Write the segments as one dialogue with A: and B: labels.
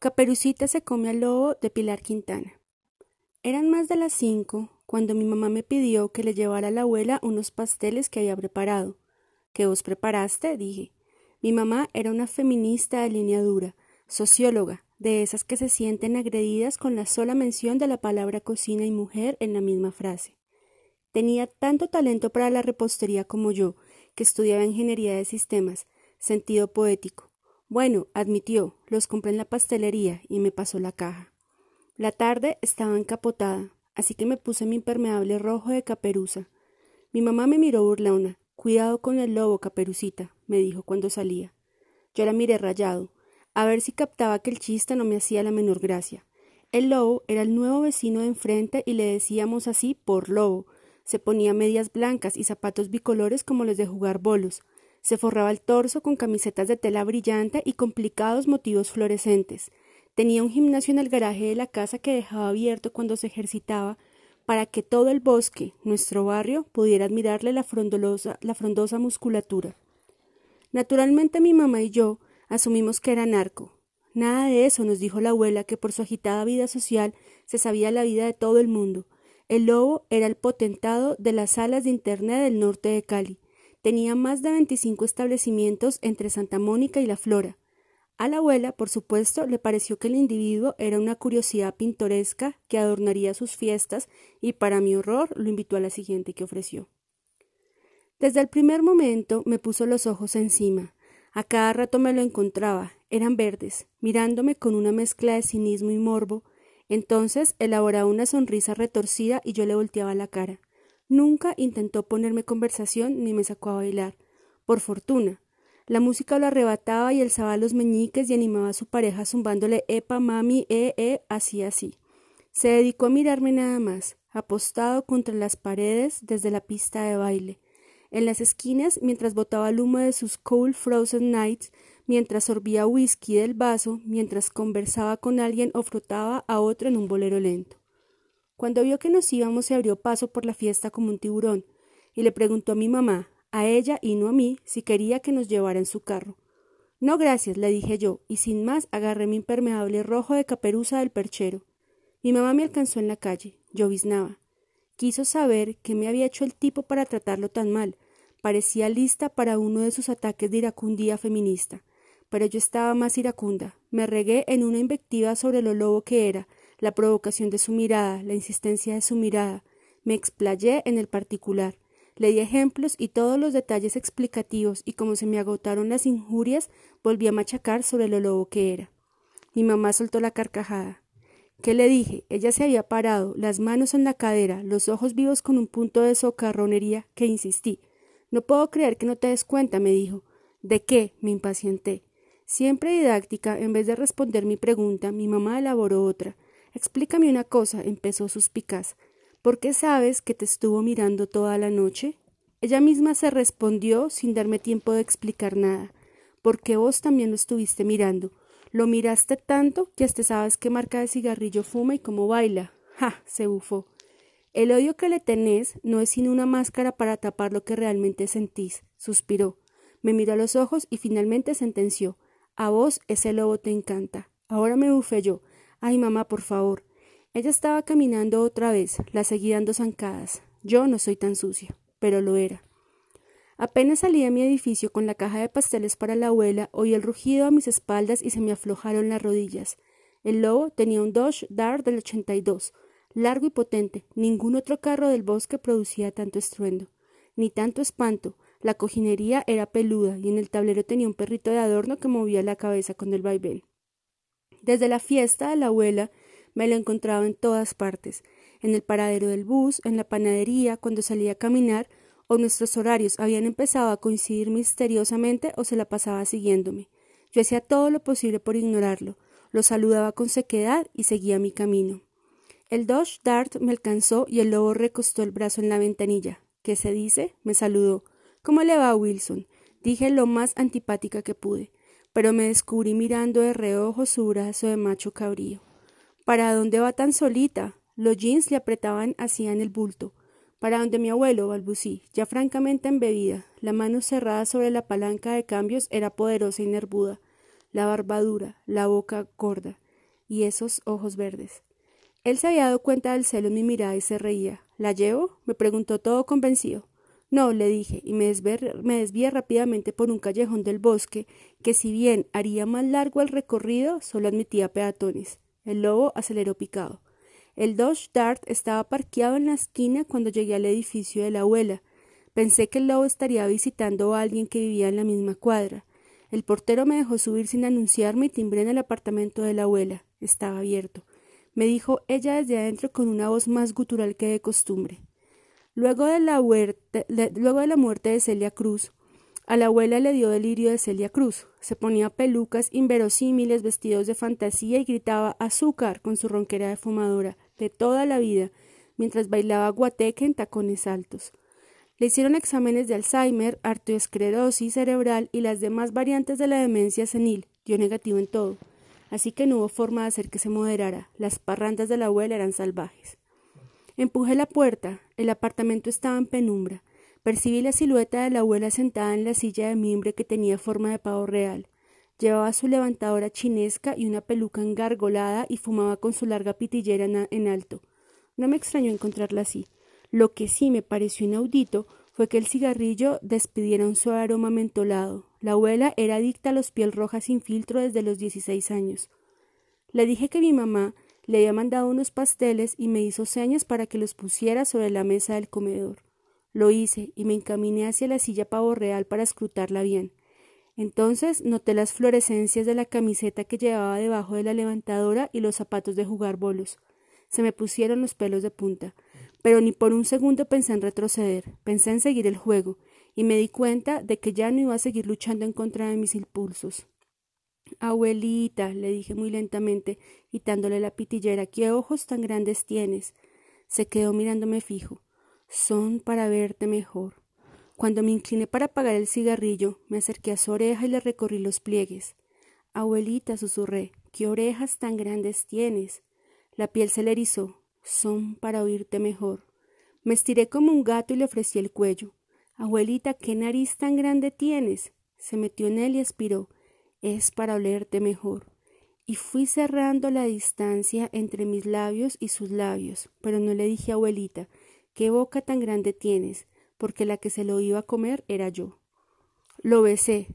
A: Caperucita se come al lobo de Pilar Quintana. Eran más de las cinco cuando mi mamá me pidió que le llevara a la abuela unos pasteles que había preparado. ¿Qué vos preparaste? dije. Mi mamá era una feminista de línea dura, socióloga, de esas que se sienten agredidas con la sola mención de la palabra cocina y mujer en la misma frase. Tenía tanto talento para la repostería como yo, que estudiaba ingeniería de sistemas, sentido poético, bueno, admitió, los compré en la pastelería y me pasó la caja. La tarde estaba encapotada, así que me puse mi impermeable rojo de caperuza. Mi mamá me miró burlona. Cuidado con el lobo, caperucita, me dijo cuando salía. Yo la miré rayado, a ver si captaba que el chiste no me hacía la menor gracia. El lobo era el nuevo vecino de enfrente y le decíamos así por lobo. Se ponía medias blancas y zapatos bicolores como los de jugar bolos. Se forraba el torso con camisetas de tela brillante y complicados motivos fluorescentes. Tenía un gimnasio en el garaje de la casa que dejaba abierto cuando se ejercitaba para que todo el bosque, nuestro barrio, pudiera admirarle la, la frondosa musculatura. Naturalmente mi mamá y yo asumimos que era narco. Nada de eso, nos dijo la abuela, que por su agitada vida social se sabía la vida de todo el mundo. El lobo era el potentado de las salas de Internet del norte de Cali. Tenía más de 25 establecimientos entre Santa Mónica y La Flora. A la abuela, por supuesto, le pareció que el individuo era una curiosidad pintoresca que adornaría sus fiestas y para mi horror lo invitó a la siguiente que ofreció. Desde el primer momento me puso los ojos encima. A cada rato me lo encontraba, eran verdes, mirándome con una mezcla de cinismo y morbo. Entonces elaboraba una sonrisa retorcida y yo le volteaba la cara. Nunca intentó ponerme conversación ni me sacó a bailar. Por fortuna. La música lo arrebataba y alzaba los meñiques y animaba a su pareja zumbándole epa, mami, eh, eh, así, así. Se dedicó a mirarme nada más, apostado contra las paredes desde la pista de baile. En las esquinas, mientras botaba el humo de sus cool frozen nights, mientras sorbía whisky del vaso, mientras conversaba con alguien o frotaba a otro en un bolero lento. Cuando vio que nos íbamos se abrió paso por la fiesta como un tiburón, y le preguntó a mi mamá, a ella y no a mí, si quería que nos llevara en su carro. No, gracias, le dije yo, y sin más agarré mi impermeable rojo de caperuza del perchero. Mi mamá me alcanzó en la calle, lloviznaba. Quiso saber qué me había hecho el tipo para tratarlo tan mal. Parecía lista para uno de sus ataques de iracundía feminista. Pero yo estaba más iracunda. Me regué en una invectiva sobre lo lobo que era, la provocación de su mirada, la insistencia de su mirada. Me explayé en el particular. Le di ejemplos y todos los detalles explicativos, y como se me agotaron las injurias, volví a machacar sobre lo lobo que era. Mi mamá soltó la carcajada. ¿Qué le dije? Ella se había parado, las manos en la cadera, los ojos vivos con un punto de socarronería, que insistí. No puedo creer que no te des cuenta, me dijo. ¿De qué? me impacienté. Siempre didáctica, en vez de responder mi pregunta, mi mamá elaboró otra. Explícame una cosa, empezó suspicaz. ¿Por qué sabes que te estuvo mirando toda la noche? Ella misma se respondió sin darme tiempo de explicar nada. Porque vos también lo estuviste mirando. Lo miraste tanto que hasta sabes qué marca de cigarrillo fuma y cómo baila. ¡Ja! se bufó. El odio que le tenés no es sino una máscara para tapar lo que realmente sentís, suspiró. Me miró a los ojos y finalmente sentenció. A vos ese lobo te encanta. Ahora me bufé yo. Ay, mamá, por favor. Ella estaba caminando otra vez, la seguí dando zancadas. Yo no soy tan sucia, pero lo era. Apenas salí a mi edificio con la caja de pasteles para la abuela, oí el rugido a mis espaldas y se me aflojaron las rodillas. El lobo tenía un Dodge Dart del 82, largo y potente. Ningún otro carro del bosque producía tanto estruendo, ni tanto espanto. La cojinería era peluda y en el tablero tenía un perrito de adorno que movía la cabeza con el vaivén. Desde la fiesta de la abuela me lo encontraba en todas partes, en el paradero del bus, en la panadería, cuando salía a caminar, o nuestros horarios habían empezado a coincidir misteriosamente o se la pasaba siguiéndome. Yo hacía todo lo posible por ignorarlo, lo saludaba con sequedad y seguía mi camino. El Dodge Dart me alcanzó y el lobo recostó el brazo en la ventanilla. ¿Qué se dice? me saludó. ¿Cómo le va, Wilson? Dije lo más antipática que pude pero me descubrí mirando de reojo su brazo de macho cabrío. ¿Para dónde va tan solita? Los jeans le apretaban así en el bulto. Para donde mi abuelo, balbucí, ya francamente embebida. La mano cerrada sobre la palanca de cambios era poderosa y nervuda. La barbadura, la boca gorda. y esos ojos verdes. Él se había dado cuenta del celo en mi mirada y se reía. ¿La llevo? me preguntó todo convencido. No, le dije, y me desvié, rápidamente por un callejón del bosque, que si bien haría más largo el recorrido, solo admitía peatones. El lobo aceleró picado. El Dodge Dart estaba parqueado en la esquina cuando llegué al edificio de la abuela. Pensé que el lobo estaría visitando a alguien que vivía en la misma cuadra. El portero me dejó subir sin anunciarme y timbré en el apartamento de la abuela. Estaba abierto. Me dijo ella desde adentro con una voz más gutural que de costumbre. Luego de la, muerte de Celia Cruz, a la abuela le dio delirio de Celia Cruz. Se ponía pelucas inverosímiles, vestidos de fantasía y gritaba azúcar con su ronquera de fumadora de toda la vida, mientras bailaba guateque en tacones altos. Le hicieron exámenes de Alzheimer, arteriosclerosis cerebral y las demás variantes de la demencia senil. Dio negativo en todo. Así que no hubo forma de hacer que se moderara. Las parrandas de la abuela eran salvajes. Empujé la puerta. El apartamento estaba en penumbra. Percibí la silueta de la abuela sentada en la silla de mimbre que tenía forma de pavo real. Llevaba su levantadora chinesca y una peluca engargolada y fumaba con su larga pitillera en alto. No me extrañó encontrarla así. Lo que sí me pareció inaudito fue que el cigarrillo despidiera un suave aroma mentolado. La abuela era adicta a los piel rojas sin filtro desde los dieciséis años. Le dije que mi mamá le había mandado unos pasteles y me hizo señas para que los pusiera sobre la mesa del comedor. Lo hice y me encaminé hacia la silla pavo real para escrutarla bien. Entonces noté las florescencias de la camiseta que llevaba debajo de la levantadora y los zapatos de jugar bolos. Se me pusieron los pelos de punta pero ni por un segundo pensé en retroceder, pensé en seguir el juego, y me di cuenta de que ya no iba a seguir luchando en contra de mis impulsos. Abuelita, le dije muy lentamente, quitándole la pitillera, ¿qué ojos tan grandes tienes? Se quedó mirándome fijo. Son para verte mejor. Cuando me incliné para apagar el cigarrillo, me acerqué a su oreja y le recorrí los pliegues. Abuelita, susurré, ¿qué orejas tan grandes tienes? La piel se le erizó, son para oírte mejor. Me estiré como un gato y le ofrecí el cuello. Abuelita, ¿qué nariz tan grande tienes? Se metió en él y aspiró. Es para olerte mejor. Y fui cerrando la distancia entre mis labios y sus labios, pero no le dije abuelita, qué boca tan grande tienes, porque la que se lo iba a comer era yo. Lo besé,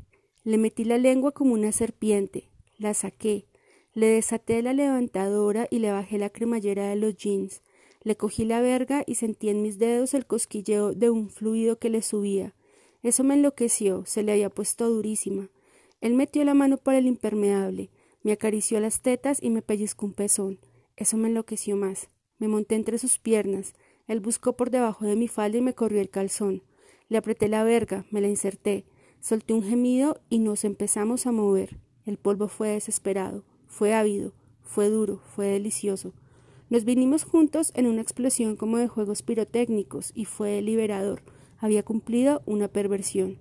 A: le metí la lengua como una serpiente, la saqué, le desaté la levantadora y le bajé la cremallera de los jeans. Le cogí la verga y sentí en mis dedos el cosquilleo de un fluido que le subía. Eso me enloqueció, se le había puesto durísima. Él metió la mano por el impermeable, me acarició las tetas y me pellizcó un pezón. Eso me enloqueció más. Me monté entre sus piernas. Él buscó por debajo de mi falda y me corrió el calzón. Le apreté la verga, me la inserté. Solté un gemido y nos empezamos a mover. El polvo fue desesperado. Fue ávido, fue duro, fue delicioso. Nos vinimos juntos en una explosión como de juegos pirotécnicos y fue liberador. Había cumplido una perversión.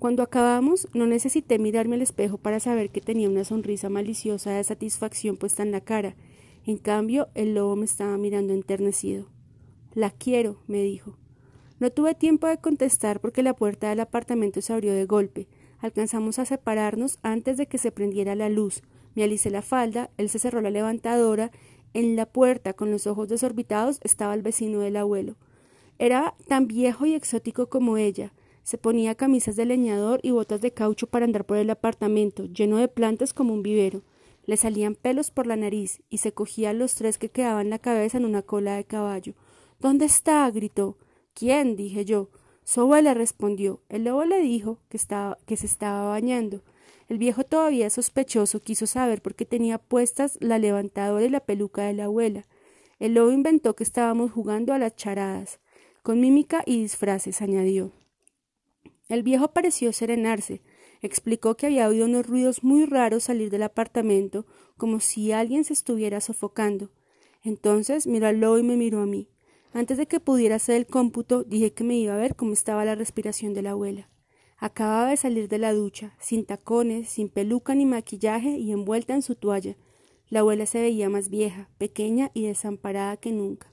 A: Cuando acabamos, no necesité mirarme al espejo para saber que tenía una sonrisa maliciosa de satisfacción puesta en la cara. En cambio, el lobo me estaba mirando enternecido. La quiero, me dijo. No tuve tiempo de contestar porque la puerta del apartamento se abrió de golpe. Alcanzamos a separarnos antes de que se prendiera la luz. Me alicé la falda, él se cerró la levantadora. En la puerta, con los ojos desorbitados, estaba el vecino del abuelo. Era tan viejo y exótico como ella. Se ponía camisas de leñador y botas de caucho para andar por el apartamento, lleno de plantas como un vivero. Le salían pelos por la nariz y se cogía los tres que quedaban la cabeza en una cola de caballo. ¿Dónde está? gritó. ¿Quién? dije yo. Su abuela respondió. El lobo le dijo que, estaba, que se estaba bañando. El viejo todavía sospechoso quiso saber por qué tenía puestas la levantadora y la peluca de la abuela. El lobo inventó que estábamos jugando a las charadas, con mímica y disfraces, añadió. El viejo pareció serenarse, explicó que había oído unos ruidos muy raros salir del apartamento, como si alguien se estuviera sofocando. Entonces miró al lobo y me miró a mí. Antes de que pudiera hacer el cómputo, dije que me iba a ver cómo estaba la respiración de la abuela. Acababa de salir de la ducha, sin tacones, sin peluca ni maquillaje y envuelta en su toalla. La abuela se veía más vieja, pequeña y desamparada que nunca.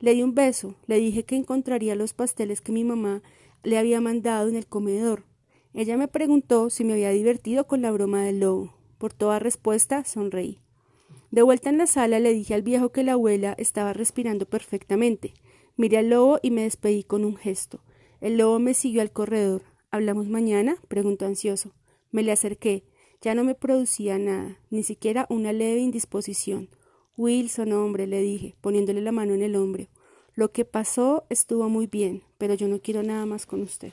A: Le di un beso, le dije que encontraría los pasteles que mi mamá le había mandado en el comedor. Ella me preguntó si me había divertido con la broma del lobo. Por toda respuesta sonreí. De vuelta en la sala le dije al viejo que la abuela estaba respirando perfectamente. Miré al lobo y me despedí con un gesto. El lobo me siguió al corredor. ¿Hablamos mañana? preguntó ansioso. Me le acerqué. Ya no me producía nada, ni siquiera una leve indisposición. Wilson, hombre, le dije, poniéndole la mano en el hombro. Lo que pasó estuvo muy bien, pero yo no quiero nada más con usted.